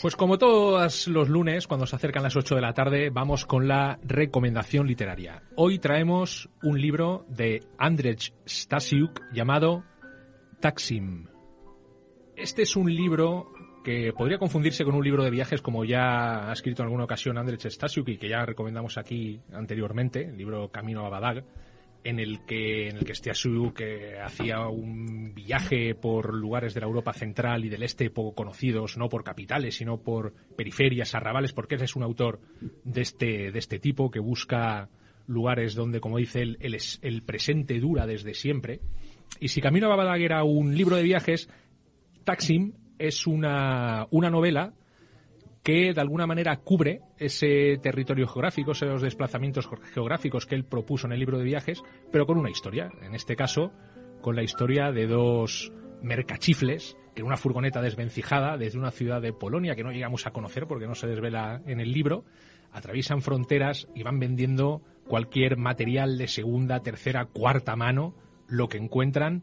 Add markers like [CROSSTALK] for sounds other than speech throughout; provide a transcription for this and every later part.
Pues como todos los lunes, cuando se acercan las 8 de la tarde, vamos con la recomendación literaria. Hoy traemos un libro de Andrzej Stasiuk llamado Taksim. Este es un libro que podría confundirse con un libro de viajes como ya ha escrito en alguna ocasión Andrzej Stasiuk y que ya recomendamos aquí anteriormente, el libro Camino a Badag, en el que en el que eh, hacía un viaje por lugares de la Europa central y del este poco conocidos, no por capitales, sino por periferias, arrabales, porque él es un autor de este de este tipo que busca lugares donde, como dice él, el, el presente dura desde siempre. Y si Camino a Badag era un libro de viajes, Taksim es una, una novela que de alguna manera cubre ese territorio geográfico, esos desplazamientos geográficos que él propuso en el libro de viajes, pero con una historia. En este caso, con la historia de dos mercachifles que en una furgoneta desvencijada desde una ciudad de Polonia que no llegamos a conocer porque no se desvela en el libro, atraviesan fronteras y van vendiendo cualquier material de segunda, tercera, cuarta mano, lo que encuentran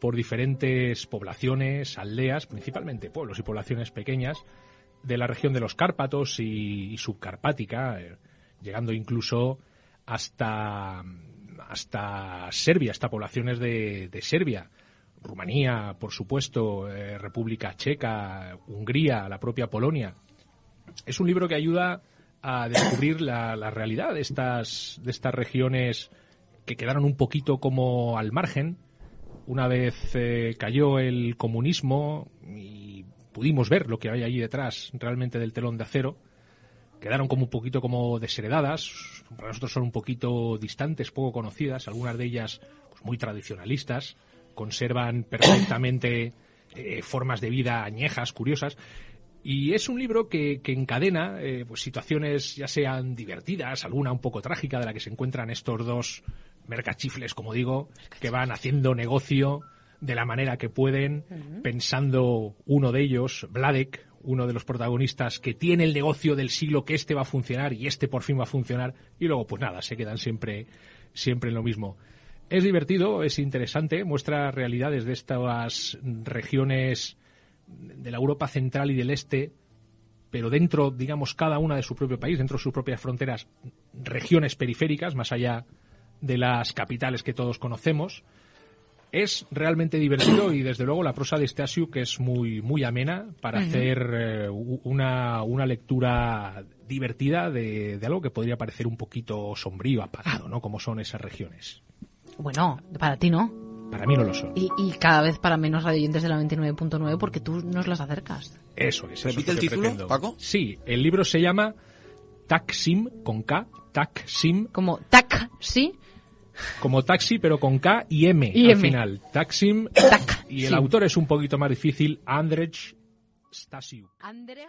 por diferentes poblaciones, aldeas, principalmente pueblos y poblaciones pequeñas de la región de los Cárpatos y, subcarpática, eh, llegando incluso hasta, hasta Serbia, hasta poblaciones de, de Serbia, Rumanía, por supuesto, eh, República Checa, Hungría, la propia Polonia. Es un libro que ayuda a descubrir la, la realidad de estas, de estas regiones que quedaron un poquito como al margen, una vez eh, cayó el comunismo y pudimos ver lo que hay allí detrás realmente del telón de acero, quedaron como un poquito como desheredadas, para nosotros son un poquito distantes, poco conocidas, algunas de ellas pues, muy tradicionalistas, conservan [COUGHS] perfectamente eh, formas de vida añejas, curiosas, y es un libro que, que encadena eh, pues, situaciones ya sean divertidas, alguna un poco trágica de la que se encuentran estos dos mercachifles, como digo, que van haciendo negocio de la manera que pueden, pensando uno de ellos, Vladek, uno de los protagonistas, que tiene el negocio del siglo que este va a funcionar y este por fin va a funcionar, y luego pues nada, se quedan siempre, siempre en lo mismo. Es divertido, es interesante, muestra realidades de estas regiones de la Europa central y del este, pero dentro, digamos, cada una de su propio país, dentro de sus propias fronteras, regiones periféricas, más allá de las capitales que todos conocemos. Es realmente divertido y desde luego la prosa de Stasiu que es muy muy amena para hacer eh, una, una lectura divertida de, de algo que podría parecer un poquito sombrío, apagado, ¿no? Como son esas regiones. Bueno, para ti no. Para mí no lo son. Y, y cada vez para menos radioyentes de la 99.9 porque tú nos las acercas. Eso es. ¿Repite el título, pretendo. Paco? Sí, el libro se llama Taksim, con K, Taksim, Como tac, ¿sí? Como taxi, pero con K y M Y al M. final. Taksim, Tac, y el autor es un poquito más difícil, Andrzej Stasiuk. Andrej